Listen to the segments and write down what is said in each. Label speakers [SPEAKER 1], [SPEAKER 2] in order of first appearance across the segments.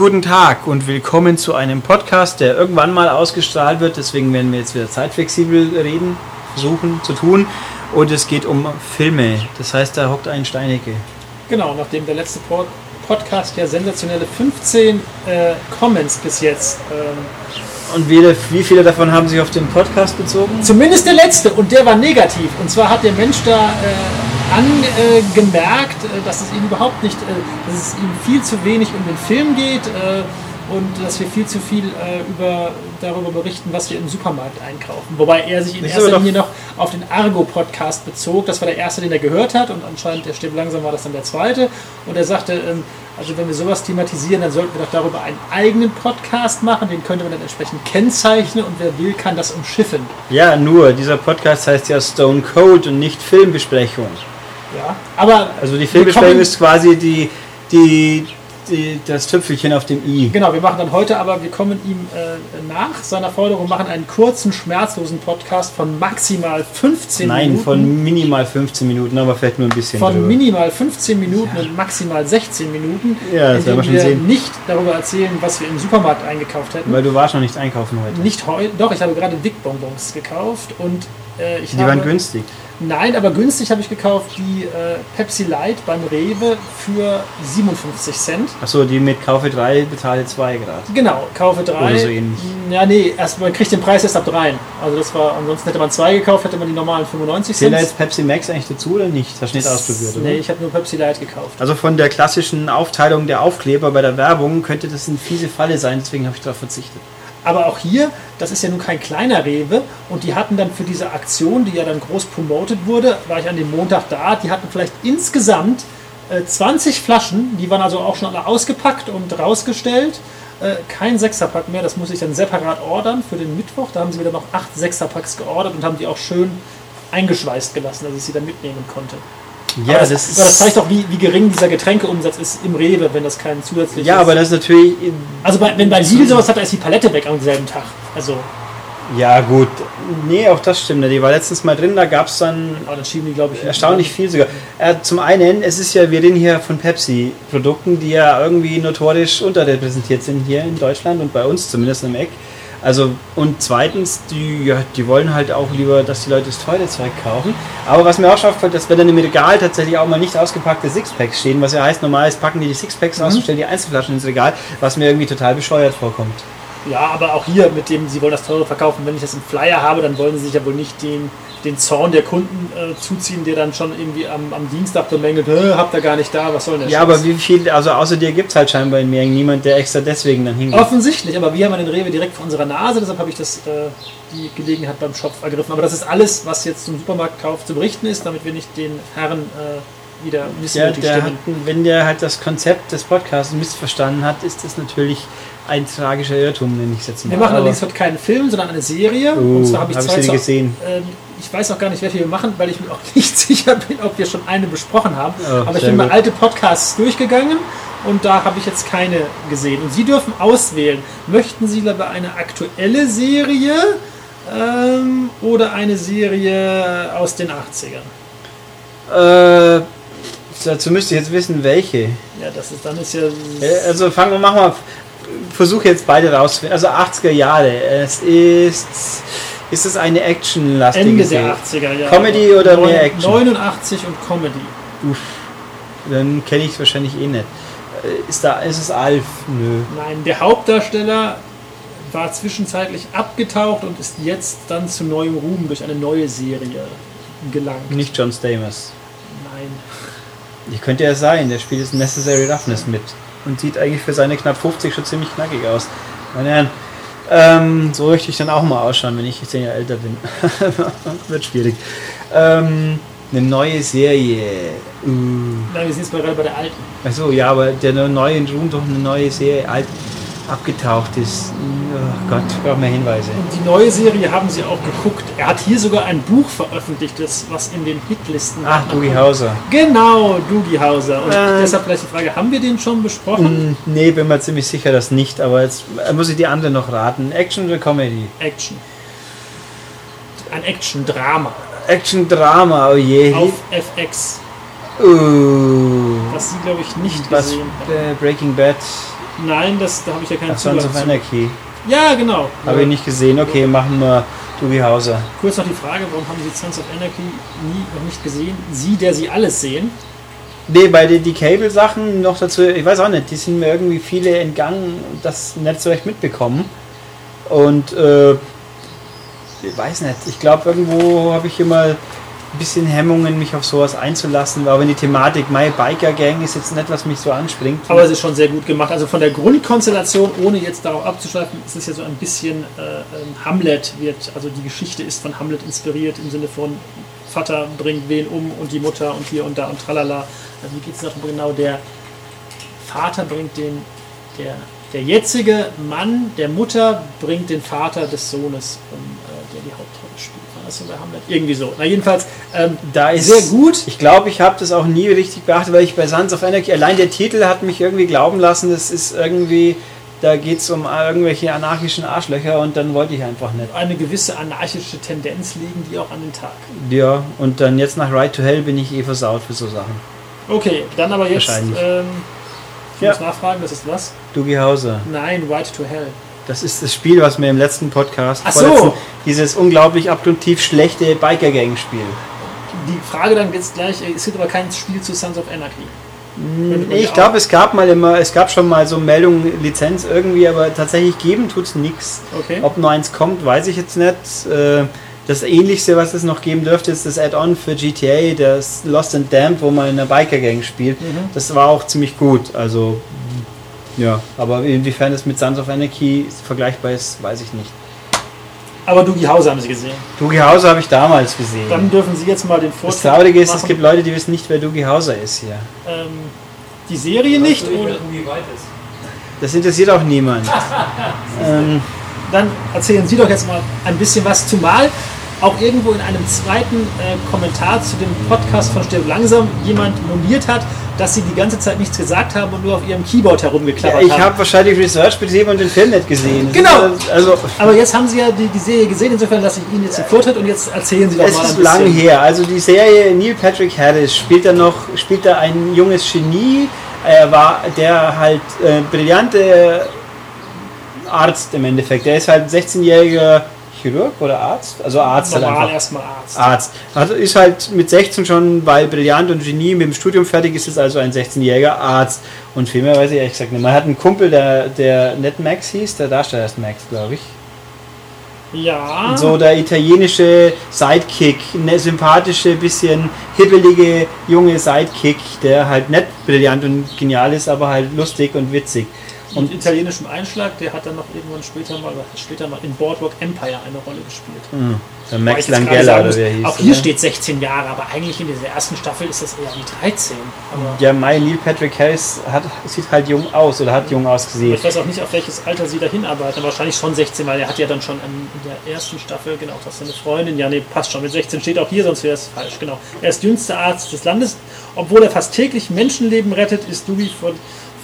[SPEAKER 1] Guten Tag und willkommen zu einem Podcast, der irgendwann mal ausgestrahlt wird. Deswegen werden wir jetzt wieder zeitflexibel reden, versuchen zu tun. Und es geht um Filme. Das heißt, da hockt ein Steinecke.
[SPEAKER 2] Genau, nachdem der letzte Pod Podcast ja sensationelle 15 äh, Comments bis jetzt. Ähm,
[SPEAKER 1] Und wie, wie viele davon haben sich auf den Podcast bezogen?
[SPEAKER 2] zumindest der letzte und der war negativ. Und zwar hat der Mensch da äh, angemerkt, äh, dass es ihm überhaupt nicht, äh, dass es ihm viel zu wenig um den Film geht äh, und dass wir viel zu viel äh, über, darüber berichten, was wir im Supermarkt einkaufen. Wobei er sich in
[SPEAKER 1] Ist
[SPEAKER 2] erster Linie noch auf den Argo-Podcast bezog. Das war der erste, den er gehört hat und anscheinend, der stimmt langsam, war das dann der zweite. Und er sagte, ähm, also wenn wir sowas thematisieren, dann sollten wir doch darüber einen eigenen Podcast machen. Den könnte man dann entsprechend kennzeichnen und wer will, kann das umschiffen.
[SPEAKER 1] Ja, nur, dieser Podcast heißt ja Stone Cold und nicht Filmbesprechung.
[SPEAKER 2] Ja, aber
[SPEAKER 1] Also die
[SPEAKER 2] kommen-
[SPEAKER 1] ist quasi die, die, die, das Tüpfelchen auf dem I.
[SPEAKER 2] Genau, wir machen dann heute aber, wir kommen ihm äh, nach seiner Forderung, machen einen kurzen, schmerzlosen Podcast von maximal 15
[SPEAKER 1] Nein,
[SPEAKER 2] Minuten.
[SPEAKER 1] von minimal 15 Minuten, aber vielleicht nur ein bisschen
[SPEAKER 2] von
[SPEAKER 1] drüber.
[SPEAKER 2] minimal 15 Minuten und maximal 16 Minuten,
[SPEAKER 1] Ja, das werden wir schon
[SPEAKER 2] wir
[SPEAKER 1] sehen.
[SPEAKER 2] nicht darüber erzählen, was wir im Supermarkt eingekauft hätten.
[SPEAKER 1] Weil du warst noch nicht einkaufen heute.
[SPEAKER 2] Nicht heute, doch, ich habe gerade Dickbonbons gekauft und äh, ich
[SPEAKER 1] Die
[SPEAKER 2] habe,
[SPEAKER 1] waren günstig.
[SPEAKER 2] Nein, aber günstig habe ich gekauft die äh, Pepsi Light beim Rewe für 57 Cent.
[SPEAKER 1] Achso, die mit Kaufe 3 bezahle 2 Grad.
[SPEAKER 2] Genau, kaufe drei.
[SPEAKER 1] Oder so ähnlich.
[SPEAKER 2] Ja, nee, erst, man kriegt den Preis erst ab dreien. Also das war, ansonsten hätte man zwei gekauft, hätte man die normalen 95
[SPEAKER 1] Zählt
[SPEAKER 2] Cent.
[SPEAKER 1] da jetzt Pepsi Max eigentlich dazu oder nicht? Hast du nicht ausprobiert, oder?
[SPEAKER 2] Nee, ich habe nur Pepsi Light gekauft.
[SPEAKER 1] Also von der klassischen Aufteilung der Aufkleber bei der Werbung könnte das eine fiese Falle sein, deswegen habe ich darauf verzichtet.
[SPEAKER 2] Aber auch hier, das ist ja nun kein kleiner Rewe und die hatten dann für diese Aktion, die ja dann groß promotet wurde, war ich an dem Montag da, die hatten vielleicht insgesamt äh, 20 Flaschen, die waren also auch schon alle ausgepackt und rausgestellt. Äh, kein Sechserpack mehr, das muss ich dann separat ordern für den Mittwoch. Da haben sie wieder noch acht Sechserpacks geordert und haben die auch schön eingeschweißt gelassen, dass ich sie dann mitnehmen konnte.
[SPEAKER 1] Ja,
[SPEAKER 2] aber das, aber das zeigt doch, wie, wie gering dieser Getränkeumsatz ist im Rewe, wenn das kein zusätzliches
[SPEAKER 1] ja, aber das ist natürlich.
[SPEAKER 2] Also bei, wenn bei Lidl sowas hat, da ist die Palette weg am selben Tag. Also,
[SPEAKER 1] Ja, gut. Nee, auch das stimmt. Die war letztens mal drin, da gab es dann
[SPEAKER 2] aber dann schieben die, glaube ich,
[SPEAKER 1] erstaunlich viel sogar. Äh, zum einen, es ist ja, wir reden hier von Pepsi-Produkten, die ja irgendwie notorisch unterrepräsentiert sind hier in Deutschland und bei uns zumindest im Eck. Also, und zweitens, die, ja, die wollen halt auch lieber, dass die Leute das teure Zeug kaufen. Aber was mir auch schon auffällt, dass wenn dann im Regal tatsächlich auch mal nicht ausgepackte Sixpacks stehen, was ja heißt, normal packen die die Sixpacks aus und stellen die Einzelflaschen ins Regal, was mir irgendwie total bescheuert vorkommt.
[SPEAKER 2] Ja, aber auch hier mit dem, sie wollen das teure verkaufen. Wenn ich das im Flyer habe, dann wollen sie sich ja wohl nicht den, den Zorn der Kunden äh, zuziehen, der dann schon irgendwie am, am Dienstag bemängelt, "Hä, habt ihr gar nicht da, was soll denn der
[SPEAKER 1] Ja,
[SPEAKER 2] Scheiß?"
[SPEAKER 1] aber wie viel, also außer dir gibt es halt scheinbar in Mering niemand, der extra deswegen dann hingeht.
[SPEAKER 2] Offensichtlich, aber wir haben ja den Rewe direkt vor unserer Nase, deshalb habe ich das, äh, die Gelegenheit beim Shop ergriffen. Aber das ist alles, was jetzt zum Supermarktkauf zu berichten ist, damit wir nicht den Herren äh, wieder
[SPEAKER 1] Ja,
[SPEAKER 2] missmutig
[SPEAKER 1] der hat, wenn der halt das Konzept des Podcasts missverstanden hat, ist das natürlich ein tragischer Irrtum, nenne ich es jetzt mal.
[SPEAKER 2] Wir machen allerdings heute keinen Film, sondern eine Serie.
[SPEAKER 1] Oh,
[SPEAKER 2] und zwar habe ich
[SPEAKER 1] hab ich
[SPEAKER 2] zwei
[SPEAKER 1] gesehen.
[SPEAKER 2] Ähm, ich weiß auch gar nicht, welche wir machen, weil ich mir auch nicht sicher bin, ob wir schon eine besprochen haben.
[SPEAKER 1] Oh,
[SPEAKER 2] Aber ich bin mal
[SPEAKER 1] gut.
[SPEAKER 2] alte Podcasts durchgegangen und da habe ich jetzt keine gesehen. Und Sie dürfen auswählen. Möchten Sie lieber eine aktuelle Serie ähm, oder eine Serie aus den 80ern?
[SPEAKER 1] Äh, dazu müsste ich jetzt wissen, welche.
[SPEAKER 2] Ja, das ist dann ist ja.
[SPEAKER 1] Äh, Also fangen wir, machen wir, versuche jetzt beide rauszufinden. Also 80er Jahre. Es ist, ist es eine actionlastige
[SPEAKER 2] Ende der 80er, ja.
[SPEAKER 1] Comedy oder
[SPEAKER 2] Neun-
[SPEAKER 1] mehr Action?
[SPEAKER 2] 89 und Comedy.
[SPEAKER 1] Uff, dann kenne ich es wahrscheinlich eh nicht. Äh, Ist da, ist es Alf? Nö.
[SPEAKER 2] Nein, der Hauptdarsteller war zwischenzeitlich abgetaucht und ist jetzt dann zu neuem Ruhm durch eine neue Serie gelangt.
[SPEAKER 1] Nicht John Stamos.
[SPEAKER 2] Nein.
[SPEAKER 1] Die könnte er sein, der spielt jetzt Necessary Roughness mit. Und sieht eigentlich für seine knapp 50 schon ziemlich knackig aus. Meine Herren, ähm, so möchte ich dann auch mal ausschauen, wenn ich 10 Jahre älter bin. Wird schwierig. Ähm, eine neue Serie. Uh.
[SPEAKER 2] Nein, wir sind jetzt gerade bei der alten.
[SPEAKER 1] Achso, ja, aber der neue Ruhm doch eine neue Serie alt abgetaucht ist. Oh Gott, ich brauche mehr Hinweise.
[SPEAKER 2] Und die neue Serie haben sie auch geguckt. Er hat hier sogar ein Buch veröffentlicht, das, was in den Hitlisten
[SPEAKER 1] Ach, Dougie Hauser.
[SPEAKER 2] Genau, Dougie Hauser. Und
[SPEAKER 1] Äh.
[SPEAKER 2] deshalb vielleicht die Frage, haben wir den schon besprochen?
[SPEAKER 1] Hm, Nee, bin mir ziemlich sicher, dass nicht, aber jetzt äh, muss ich die andere noch raten. Action oder Comedy?
[SPEAKER 2] Action. Ein Action-Drama
[SPEAKER 1] Action-Drama, oh je.
[SPEAKER 2] auf FX,
[SPEAKER 1] Uh,
[SPEAKER 2] was sie, glaube ich, nicht
[SPEAKER 1] was
[SPEAKER 2] gesehen haben.
[SPEAKER 1] äh, Breaking Bad?
[SPEAKER 2] Nein, das, da habe ich ja keinen
[SPEAKER 1] Ach, Sons
[SPEAKER 2] Zugang
[SPEAKER 1] of
[SPEAKER 2] zu.
[SPEAKER 1] Anarchy.
[SPEAKER 2] Ja, genau.
[SPEAKER 1] Habe ich nicht gesehen. Okay, machen wir Doogie Hauser.
[SPEAKER 2] Kurz noch die Frage, warum haben Sie Sons of Anarchy nie noch nicht gesehen? Sie, der Sie alles sehen.
[SPEAKER 1] Nee, bei den die Cable-Sachen noch dazu, ich weiß auch nicht, die sind mir irgendwie viele entgangen und das nicht so recht mitbekommen. Und äh, ich weiß nicht, ich glaube, irgendwo habe ich immer ein bisschen Hemmungen, mich auf sowas einzulassen, weil wenn die Thematik My Biker Gang ist jetzt nicht, was mich so anspringt.
[SPEAKER 2] Aber es ist schon sehr gut gemacht. Also von der Grundkonstellation, ohne jetzt darauf abzuschweifen, ist es ja so ein bisschen äh, ähm, Hamlet wird, also die Geschichte ist von Hamlet inspiriert im Sinne von Vater bringt wen um und die Mutter und hier und da und tralala. Also wie geht es darum genau? Der Vater bringt den, der, der jetzige Mann der Mutter bringt den Vater des Sohnes um, äh, der die Hauptrolle spielt. So bei Hamlet? Irgendwie so. Na jedenfalls, ähm,
[SPEAKER 1] da ist
[SPEAKER 2] sehr gut.
[SPEAKER 1] Ich glaube, ich habe das auch nie richtig beachtet, weil ich bei Sons of Anarchy, allein der Titel hat mich irgendwie glauben lassen, das ist irgendwie, da geht es um irgendwelche anarchischen Arschlöcher und dann wollte ich einfach nicht.
[SPEAKER 2] eine gewisse anarchische Tendenz legen die auch an den Tag.
[SPEAKER 1] Ja, und dann jetzt nach Ride to Hell bin ich eh versaut für so Sachen.
[SPEAKER 2] Okay, dann aber jetzt.
[SPEAKER 1] Wahrscheinlich.
[SPEAKER 2] Ähm, ich
[SPEAKER 1] Ja.
[SPEAKER 2] muss nachfragen, das ist was?
[SPEAKER 1] Doogie Hauser.
[SPEAKER 2] Nein, White to Hell.
[SPEAKER 1] Das ist das Spiel, was mir im letzten Podcast
[SPEAKER 2] Ach so.
[SPEAKER 1] Dieses unglaublich abgrundtief schlechte Biker Gang Spiel.
[SPEAKER 2] Die Frage dann jetzt gleich, äh, es gibt aber kein Spiel zu Sons of Anarchy.
[SPEAKER 1] Nee, ich glaube, es gab mal immer, es gab schon mal so Meldungen, Lizenz irgendwie, aber tatsächlich geben tut's nix.
[SPEAKER 2] Okay.
[SPEAKER 1] Ob nur eins kommt, weiß ich jetzt nicht. Äh, Das ähnlichste, was es noch geben dürfte, ist das Add-on für GTA, das Lost and Damned, wo man in einer Biker-Gang spielt.
[SPEAKER 2] Mhm.
[SPEAKER 1] Das war auch ziemlich gut. Also, ja, aber inwiefern das mit Sons of Anarchy vergleichbar ist, weiß ich nicht.
[SPEAKER 2] Aber Doogie Hauser haben Sie gesehen.
[SPEAKER 1] Doogie Hauser habe ich damals gesehen.
[SPEAKER 2] Dann dürfen Sie jetzt mal den
[SPEAKER 1] das
[SPEAKER 2] Vortritt
[SPEAKER 1] Traurige ist, es
[SPEAKER 2] machen.
[SPEAKER 1] gibt Leute, die wissen nicht, wer Doogie Hauser ist hier.
[SPEAKER 2] ähm, die Serie nicht.
[SPEAKER 3] Weißt du,
[SPEAKER 2] Oder,
[SPEAKER 3] wie weit ist?
[SPEAKER 1] Das interessiert auch niemand. ähm,
[SPEAKER 2] dann erzählen Sie doch jetzt mal ein bisschen was, zumal auch irgendwo in einem zweiten äh, Kommentar zu dem Podcast von Stirb langsam jemand moniert hat, dass Sie die ganze Zeit nichts gesagt haben und nur auf Ihrem Keyboard
[SPEAKER 1] ja,
[SPEAKER 2] herumgeklappert
[SPEAKER 1] ich
[SPEAKER 2] haben.
[SPEAKER 1] habe wahrscheinlich Research betrieben und den Film nicht gesehen.
[SPEAKER 2] Genau.
[SPEAKER 1] Also,
[SPEAKER 2] Aber jetzt haben Sie ja die, die Serie gesehen, insofern lasse ich Ihnen jetzt den Vortritt und jetzt erzählen Sie doch
[SPEAKER 1] Es
[SPEAKER 2] mal ein
[SPEAKER 1] ist lang her. Also die Serie Neil Patrick Harris spielt da noch, spielt da ein junges Genie. Er war der halt äh, brillante Arzt im Endeffekt. Der ist halt ein 16-jähriger Chirurg oder Arzt? Also Arzt halt
[SPEAKER 2] Normal
[SPEAKER 1] einfach.
[SPEAKER 2] erstmal Arzt.
[SPEAKER 1] Arzt. Also ist halt mit 16 schon, weil brillant und Genie mit dem Studium fertig ist, ist also ein 16-jähriger Arzt. Und viel mehr weiß ich ehrlich gesagt nicht. Man hat einen Kumpel, der, der nicht Max hieß, der Darsteller ist Max, glaube ich.
[SPEAKER 2] Ja.
[SPEAKER 1] So der italienische Sidekick, eine sympathische, bisschen hibbelige junge Sidekick, der halt nicht brillant und genial ist, aber halt lustig und witzig.
[SPEAKER 2] Und italienischem Einschlag, der hat dann noch irgendwann später mal, später mal in Boardwalk Empire eine Rolle gespielt.
[SPEAKER 1] Hm, Der Max Langella oder wer hieß.
[SPEAKER 2] Auch hier
[SPEAKER 1] oder?
[SPEAKER 2] steht 16 Jahre, aber eigentlich in dieser ersten Staffel ist das eher wie 13. Aber
[SPEAKER 1] Ja, Mai Neil Patrick Harris hat, sieht halt jung aus oder hat jung ausgesehen.
[SPEAKER 2] ich weiß auch nicht, auf welches Alter sie da hinarbeiten. Wahrscheinlich schon 16, weil er hat ja dann schon in der ersten Staffel, genau, das ist seine Freundin. Ja, nee, passt schon. Mit 16 steht auch hier, sonst wäre es falsch. Genau. Er ist jüngster Arzt des Landes. Obwohl er fast täglich Menschenleben rettet, ist Dewey vor,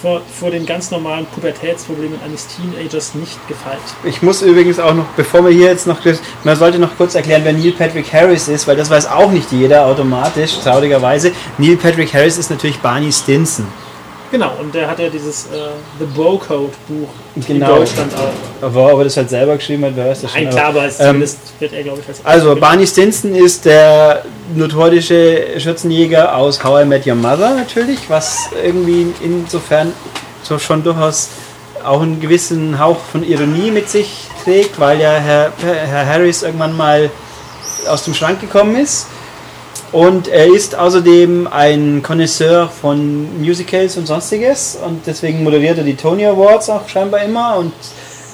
[SPEAKER 2] vor, vor den ganz normalen Pubertätsproblemen eines Teenagers nicht gefeit.
[SPEAKER 1] Ich muss übrigens auch noch, bevor wir hier jetzt noch, man sollte noch kurz erklären, wer Neil Patrick Harris ist, weil das weiß auch nicht jeder automatisch, traurigerweise. Neil Patrick Harris ist natürlich Barney Stinson.
[SPEAKER 2] Genau, und der hat ja dieses äh, The Bro Code Buch
[SPEAKER 1] Genau.
[SPEAKER 2] in Deutschland auch.
[SPEAKER 1] Aber ob er das halt selber geschrieben hat, wer weiß das schon.
[SPEAKER 2] Nein, klar, aber es
[SPEAKER 1] ähm,
[SPEAKER 2] wird er, glaube ich, als
[SPEAKER 1] Also. Barney Stinson ist der notorische Schürzenjäger aus How I Met Your Mother natürlich, was irgendwie insofern so schon durchaus auch einen gewissen Hauch von Ironie mit sich trägt, weil ja Herr, Herr Harris irgendwann mal aus dem Schrank gekommen ist. Und er ist außerdem ein Connoisseur von Musicals und sonstiges und deswegen moderiert er die Tony Awards auch scheinbar immer und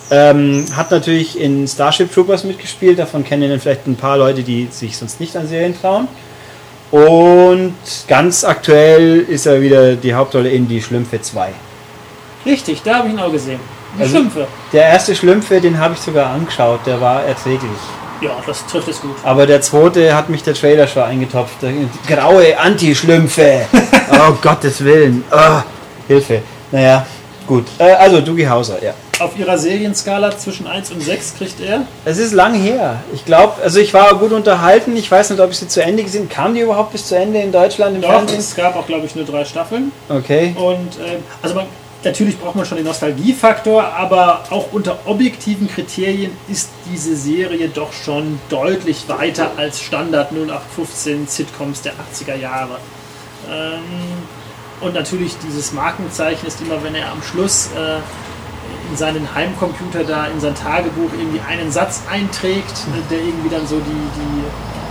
[SPEAKER 1] ähm, hat natürlich in Starship Troopers mitgespielt, davon kennen ihn vielleicht ein paar Leute, die sich sonst nicht an Serien trauen. Und ganz aktuell ist er wieder die Hauptrolle in Die Schlümpfe 2.
[SPEAKER 2] Richtig, da habe ich ihn auch gesehen. Die
[SPEAKER 1] Also-
[SPEAKER 2] Schlümpfe.
[SPEAKER 1] Der erste Schlümpfe, den habe ich sogar angeschaut, der war erträglich.
[SPEAKER 2] Ja, das trifft es gut.
[SPEAKER 1] Aber der zweite hat mich der Trailer schon eingetopft. Graue Anti-Schlümpfe. oh Gottes Willen. Ah, Hilfe. Naja, gut. Äh, also Doogie Hauser, ja.
[SPEAKER 2] Auf ihrer Serienskala zwischen 1 und 6 kriegt er.
[SPEAKER 1] Es ist lang her. Ich glaube, also ich war gut unterhalten. Ich weiß nicht, ob ich sie zu Ende gesehen Kam die überhaupt bis zu Ende in Deutschland im
[SPEAKER 2] Doch,
[SPEAKER 1] Fernsehen?
[SPEAKER 2] es gab auch, glaube ich, nur drei Staffeln.
[SPEAKER 1] Okay.
[SPEAKER 2] Und ähm, also man, natürlich braucht man schon den Nostalgiefaktor, aber auch unter objektiven Kriterien ist diese Serie doch schon deutlich weiter als Standard 0815 Sitcoms der 80er Jahre. Ähm, und natürlich dieses Markenzeichen ist immer, wenn er am Schluss äh, in seinen Heimcomputer da in sein Tagebuch irgendwie einen Satz einträgt, äh, der irgendwie dann so die, die,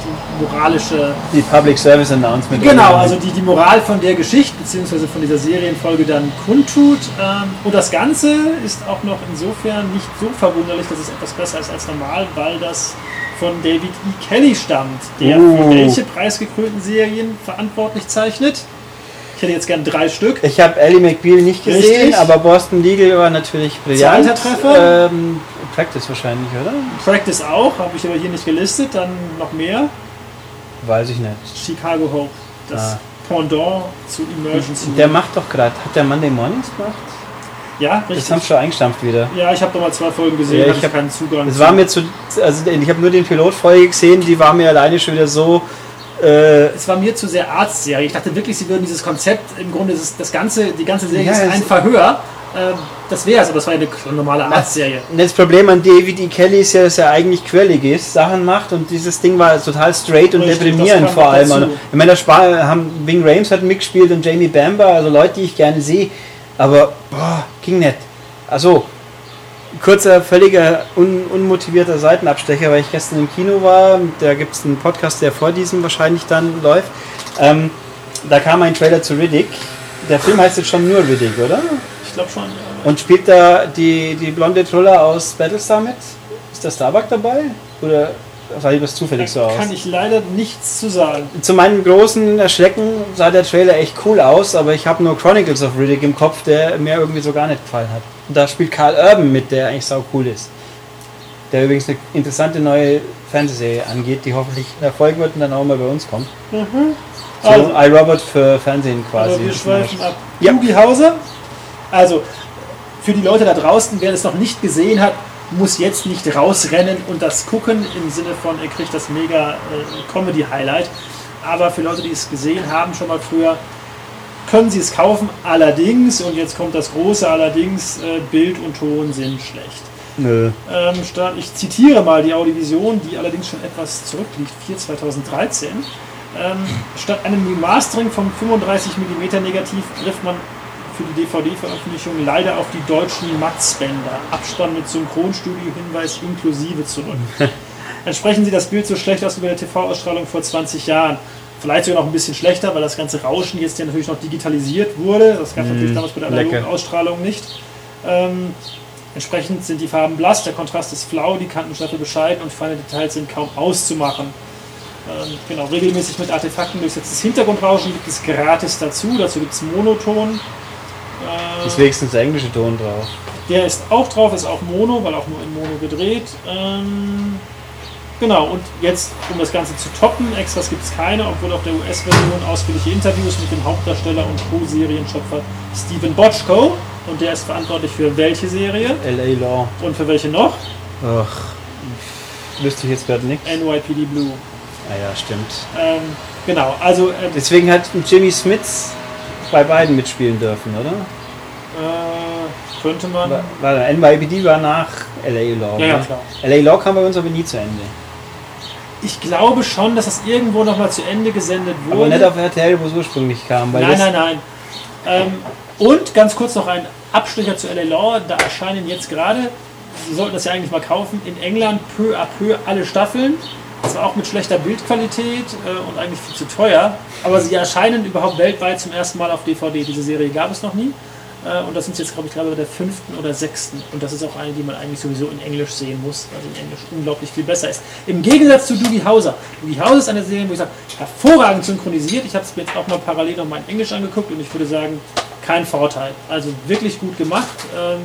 [SPEAKER 2] die moralische.
[SPEAKER 1] Die Public Service Announcement.
[SPEAKER 2] Genau, also die, die Moral von der Geschichte bzw. von dieser Serienfolge dann kundtut. Ähm, und das Ganze ist auch noch insofern nicht so verwunderlich, dass es etwas besser ist als normal, weil das von David E. Kelly stammt, der
[SPEAKER 1] Uh.
[SPEAKER 2] für welche preisgekrönten Serien verantwortlich zeichnet. Ich hätte jetzt gern drei Stück.
[SPEAKER 1] Ich habe Ellie McBeal nicht gesehen,
[SPEAKER 2] Richtig.
[SPEAKER 1] aber Boston Legal war natürlich brillant.
[SPEAKER 2] Zweiter Treffer.
[SPEAKER 1] Ähm, Practice wahrscheinlich, oder?
[SPEAKER 2] Practice auch, habe ich aber hier nicht gelistet. Dann noch mehr.
[SPEAKER 1] Weiß ich nicht.
[SPEAKER 2] Chicago Hope, das
[SPEAKER 1] Ah.
[SPEAKER 2] Pendant zu Emergency.
[SPEAKER 1] Der macht doch gerade, hat der Monday Mornings gemacht?
[SPEAKER 2] ja,
[SPEAKER 1] Das
[SPEAKER 2] richtig.
[SPEAKER 1] haben sie schon eingestampft wieder.
[SPEAKER 2] Ja, ich habe noch mal zwei Folgen gesehen,
[SPEAKER 1] Ja, ich hab-
[SPEAKER 2] keinen Zugang.
[SPEAKER 1] Es
[SPEAKER 2] zu.
[SPEAKER 1] war mir zu, also ich habe nur den Pilotfolge gesehen, die war mir alleine schon wieder so, äh,
[SPEAKER 2] es war mir zu sehr Arztserie. Ich dachte wirklich, sie würden dieses Konzept, im Grunde das, das ganze, die ganze Serie
[SPEAKER 1] Ja,
[SPEAKER 2] ist ein Verhör. Ähm, das wäre es, aber das war eine normale Arztserie.
[SPEAKER 1] das Problem an David E. Kelly ist ja, dass er eigentlich quirlig ist, Sachen macht und dieses Ding war total straight und
[SPEAKER 2] Richtig,
[SPEAKER 1] deprimierend vor allem.
[SPEAKER 2] dazu.
[SPEAKER 1] Ich meine, da Spa- haben Wing Rames hat mitgespielt und Jamie Bamber, also Leute, die ich gerne sehe, aber boah, ging nicht. Also kurzer, völliger un unmotivierter Seitenabstecher, weil ich gestern im Kino war. Da gibt es einen Podcast, der vor diesem wahrscheinlich dann läuft. Ähm, da kam ein Trailer zu Riddick. Der Film heißt jetzt schon nur Riddick, oder?
[SPEAKER 2] Ich glaube schon.
[SPEAKER 1] Und spielt da die, die blonde Truller aus Battlestar mit? Ist der Starbuck dabei? Oder sah das zufällig so
[SPEAKER 2] Da
[SPEAKER 1] aus?
[SPEAKER 2] kann ich leider nichts zu sagen.
[SPEAKER 1] Zu meinem großen Erschrecken sah der Trailer echt cool aus, aber ich habe nur Chronicles of Riddick im Kopf, der mir irgendwie so gar nicht gefallen hat. Und da spielt Carl Urban mit, der eigentlich sau cool ist. Der übrigens eine interessante neue Fernsehserie angeht, die hoffentlich ein Erfolg wird und dann auch mal bei uns kommt. So
[SPEAKER 2] Also,
[SPEAKER 1] iRobot für Fernsehen quasi.
[SPEAKER 2] aber wir schweifen ab.
[SPEAKER 1] Ja.
[SPEAKER 2] Hauser. Also, für die Leute da draußen, wer das noch nicht gesehen hat, muss jetzt nicht rausrennen und das gucken im Sinne von, er kriegt das mega äh, Comedy-Highlight. Aber für Leute, die es gesehen haben, schon mal früher, können sie es kaufen. Allerdings, und jetzt kommt das große Allerdings, äh, Bild und Ton sind schlecht.
[SPEAKER 1] Nö.
[SPEAKER 2] Ähm, statt, ich zitiere mal die Audiovision, die allerdings schon etwas zurückliegt, 4 2013. Ähm, statt einem Remastering vom 35 mm Negativ griff man für die DVD-Veröffentlichung leider auf die deutschen Max-Bänder, Abspann mit Synchronstudio-Hinweis inklusive zurück. Entsprechend sieht das Bild so schlecht aus wie bei der TV-Ausstrahlung vor 20 Jahren. Vielleicht sogar noch ein bisschen schlechter, weil das ganze Rauschen jetzt ja natürlich noch digitalisiert wurde. Das gab es natürlich damals bei der analogen. Ausstrahlung nicht. Ähm, entsprechend sind die Farben blass, der Kontrast ist flau, die Kantenschärfe bescheiden und feine Details sind kaum auszumachen. Ähm, genau, regelmäßig mit Artefakten durchsetztes Hintergrundrauschen gibt es gratis dazu. Dazu gibt es Monoton. Äh,
[SPEAKER 1] Ist wenigstens der englische Ton drauf.
[SPEAKER 2] der ist auch drauf, ist auch Mono, weil auch nur in Mono gedreht. Ähm, genau, und jetzt, um das Ganze zu toppen, Extras gibt es keine, obwohl auf der US-Version ausführliche Interviews mit dem Hauptdarsteller und Co-Serienschöpfer Steven Bochco. Und der ist verantwortlich für welche Serie
[SPEAKER 1] L.A. Law.
[SPEAKER 2] und für welche noch?
[SPEAKER 1] Ach, wüsste ich jetzt gerade nichts.
[SPEAKER 2] NYPD Blue.
[SPEAKER 1] Ah ja, stimmt.
[SPEAKER 2] Ähm, genau, also ähm,
[SPEAKER 1] Deswegen hat Jimmy Smits bei beiden mitspielen dürfen, oder?
[SPEAKER 2] äh, könnte man.
[SPEAKER 1] War, war, NYPD war nach L.A. Law.
[SPEAKER 2] Ja, ja,
[SPEAKER 1] ne?
[SPEAKER 2] klar.
[SPEAKER 1] L.A. Law kam bei uns aber nie zu Ende.
[SPEAKER 2] Ich glaube schon, dass das irgendwo nochmal zu Ende gesendet wurde.
[SPEAKER 1] Aber nicht auf RTL, wo es ursprünglich kam. Weil
[SPEAKER 2] Nein, nein, nein. Ähm, und ganz kurz noch ein Abstecher zu LA Law. Da erscheinen jetzt gerade, Sie sollten das ja eigentlich mal kaufen, in England peu à peu alle Staffeln. Zwar auch mit schlechter Bildqualität äh, und eigentlich viel zu teuer, aber sie erscheinen überhaupt weltweit zum ersten Mal auf DVD. Diese Serie gab es noch nie. Äh, und das sind jetzt, glaube ich, gerade bei der fünften oder sechsten. Und das ist auch eine, die man eigentlich sowieso in Englisch sehen muss, weil sie in Englisch unglaublich viel besser ist. Im Gegensatz zu Doogie Hauser. Doogie Hauser ist eine Serie, wo ich sage, hervorragend synchronisiert. Ich habe es mir jetzt auch mal parallel nochmal in Englisch angeguckt und ich würde sagen, kein Vorteil. Also wirklich gut gemacht. Ähm,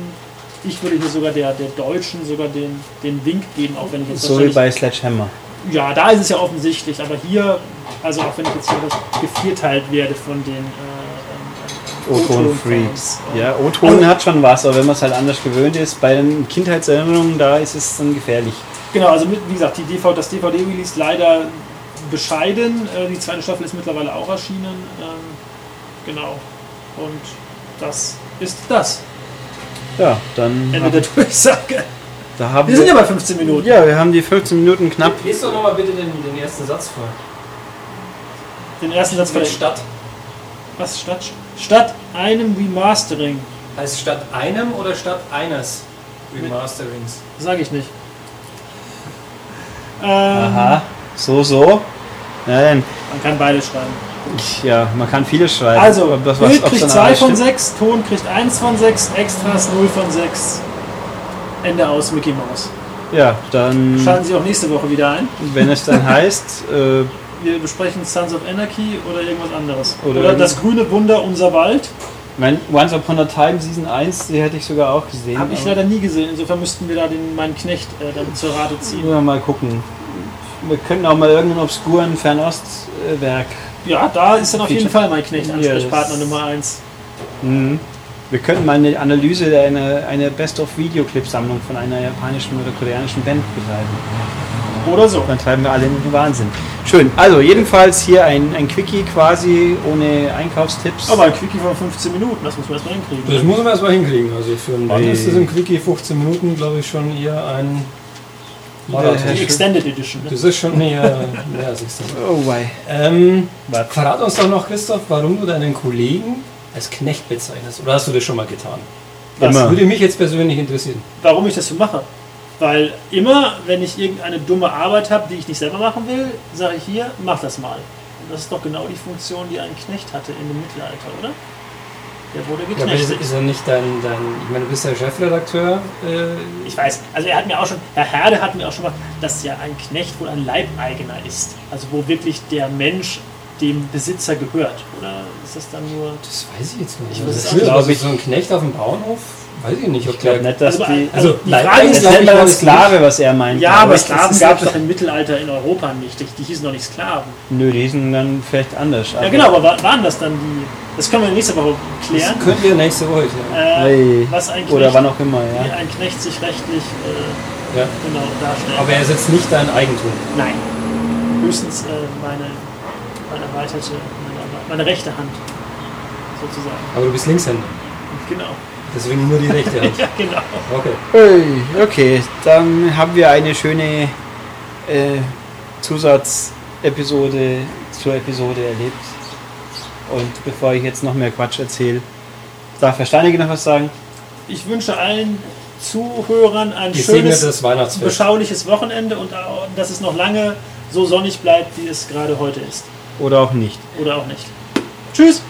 [SPEAKER 2] ich würde hier sogar der, der Deutschen sogar den, den Wink geben, auch wenn ich jetzt
[SPEAKER 1] so wie bei Sledgehammer.
[SPEAKER 2] Ja, da ist es ja offensichtlich, aber hier, also auch wenn ich jetzt hier das gevierteilt werde von den äh, ähm,
[SPEAKER 1] O-Ton-Freaks.
[SPEAKER 2] äh,
[SPEAKER 1] Ja, O-Ton hat schon was, aber wenn man es halt anders gewöhnt ist, bei den Kindheitserinnerungen, da ist es dann gefährlich.
[SPEAKER 2] Genau, also mit, wie gesagt, die DVD, das DVD-Release leider bescheiden. Äh, die zweite Staffel ist mittlerweile auch erschienen. Ähm, genau. Und das ist das.
[SPEAKER 1] Ja, dann
[SPEAKER 2] Ende der Durchsage.
[SPEAKER 1] Da haben
[SPEAKER 2] Wir sind ja bei 15 Minuten.
[SPEAKER 1] ja, wir haben die 15 Minuten knapp.
[SPEAKER 3] Lies doch nochmal bitte den, den ersten Satz vor.
[SPEAKER 2] Den ersten Satz vielleicht.
[SPEAKER 3] statt.
[SPEAKER 2] Was? Statt, statt einem Remastering.
[SPEAKER 3] Heißt statt einem oder statt eines Remasterings?
[SPEAKER 2] Sage ich nicht. Ähm,
[SPEAKER 1] Aha, so, so. Dann,
[SPEAKER 2] Man kann beide schreiben.
[SPEAKER 1] ja, man kann vieles schreiben.
[SPEAKER 2] Also,
[SPEAKER 1] das,
[SPEAKER 2] Bild
[SPEAKER 1] ob's
[SPEAKER 2] kriegt
[SPEAKER 1] dann
[SPEAKER 2] 2
[SPEAKER 1] alles
[SPEAKER 2] von
[SPEAKER 1] stimmt-
[SPEAKER 2] 6, Ton kriegt 1 von 6, Extras 0 von 6. Ende aus Mickey Mouse.
[SPEAKER 1] Ja, dann,
[SPEAKER 2] Schalten Sie auch nächste Woche wieder ein.
[SPEAKER 1] wenn es dann heißt, äh,
[SPEAKER 2] Wir besprechen Sons of Anarchy oder irgendwas anderes.
[SPEAKER 1] Oder
[SPEAKER 2] Oder, das grüne Wunder, unser Wald.
[SPEAKER 1] mein Once Upon a Time Season 1, die hätte ich sogar auch gesehen.
[SPEAKER 2] Habe ich leider nie gesehen. Insofern müssten wir da den, meinen Knecht äh, dann zur Rate ziehen.
[SPEAKER 1] Wir mal gucken. Wir könnten auch mal irgendeinen obskuren Fernostwerk.
[SPEAKER 2] Ja, da ist dann auf jeden
[SPEAKER 1] Feature.
[SPEAKER 2] Fall mein Knecht
[SPEAKER 1] Ja,
[SPEAKER 2] Ansprechpartner
[SPEAKER 1] das-
[SPEAKER 2] Nummer 1.
[SPEAKER 1] Mhm. Wir könnten mal eine Analyse einer eine Best-of-Videoclip-Sammlung von einer japanischen oder koreanischen Band betreiben.
[SPEAKER 2] Oder so.
[SPEAKER 1] Dann treiben wir alle in den Wahnsinn. Schön. Also jedenfalls hier ein, ein Quickie quasi ohne Einkaufstipps.
[SPEAKER 2] Aber ein Quickie von 15 Minuten, das muss man erstmal hinkriegen.
[SPEAKER 4] Das muss man erstmal hinkriegen. Also für einen Mann
[SPEAKER 1] Hey.
[SPEAKER 4] ist das im Quickie 15 Minuten, glaube ich, schon eher ein Marathon.
[SPEAKER 2] Die Extended Edition. Ne?
[SPEAKER 4] Das ist schon eher mehr als sage.
[SPEAKER 1] oh wei.
[SPEAKER 4] Ähm, verrat uns doch noch, Christoph, warum du deinen Kollegen als Knecht bezeichnest. Oder hast du das schon mal getan? Das
[SPEAKER 1] Immer.
[SPEAKER 4] würde mich jetzt persönlich interessieren.
[SPEAKER 2] Warum ich das so mache? Weil immer, wenn ich irgendeine dumme Arbeit habe, die ich nicht selber machen will, sage ich hier, mach das mal. Und das ist doch genau die Funktion, die ein Knecht hatte in dem Mittelalter, oder? Der wurde
[SPEAKER 4] Ja, aber ist,
[SPEAKER 2] geknechtet.
[SPEAKER 4] ist er nicht dein, dein, ich meine, du bist ja Chefredakteur. Äh,
[SPEAKER 2] Ich weiß, also er hat mir auch schon, Herr Herde hat mir auch schon gesagt, dass ja ein Knecht wohl ein Leibeigener ist. Also wo wirklich der Mensch dem Besitzer gehört. Oder ist das dann nur.
[SPEAKER 4] das weiß ich jetzt nicht.
[SPEAKER 2] Ich
[SPEAKER 4] das ist,
[SPEAKER 1] nicht.
[SPEAKER 4] also so ein Knecht auf dem Bauernhof, weiß ich nicht, ob
[SPEAKER 1] Ich glaube
[SPEAKER 4] der.
[SPEAKER 1] nicht, dass
[SPEAKER 2] Also,
[SPEAKER 1] die.
[SPEAKER 2] also, die Frage
[SPEAKER 1] Das
[SPEAKER 2] ist,
[SPEAKER 1] man
[SPEAKER 4] Leib-
[SPEAKER 1] dann Sklave, was er meint.
[SPEAKER 2] ja, aber
[SPEAKER 1] ich-
[SPEAKER 2] Sklaven gab es doch im Mittelalter in Europa nicht. Die, die hießen doch nicht Sklaven.
[SPEAKER 1] Nö, die sind dann vielleicht anders.
[SPEAKER 2] Ja, genau, aber wa- waren das dann die. Das können wir nächste Woche klären.
[SPEAKER 4] Das können wir nächste Woche klären.
[SPEAKER 2] Äh, was ein Knecht,
[SPEAKER 1] Oder wann auch immer,
[SPEAKER 2] wie
[SPEAKER 1] ja.
[SPEAKER 2] ein Knecht sich rechtlich äh,
[SPEAKER 4] Ja.
[SPEAKER 2] genau darstellt.
[SPEAKER 4] Aber er ist jetzt nicht dein Eigentum.
[SPEAKER 2] Nein. Höchstens äh, meine, meine erweiterte, meine, meine rechte Hand. Sozusagen.
[SPEAKER 4] Aber du bist Linkshänder.
[SPEAKER 2] Genau.
[SPEAKER 4] Deswegen nur die rechte Hand.
[SPEAKER 2] Ja, genau.
[SPEAKER 4] Okay.
[SPEAKER 1] Okay, dann haben wir eine schöne äh, Zusatzepisode zur Episode erlebt. Und bevor ich jetzt noch mehr Quatsch erzähle, darf Herr Steinecke noch was sagen?
[SPEAKER 2] Ich wünsche allen Zuhörern ein schönes,
[SPEAKER 4] Weihnachtsfest.
[SPEAKER 2] beschauliches Wochenende und auch, dass es noch lange so sonnig bleibt, wie es gerade heute ist.
[SPEAKER 1] Oder auch nicht?
[SPEAKER 2] Oder auch nicht. Tschüss!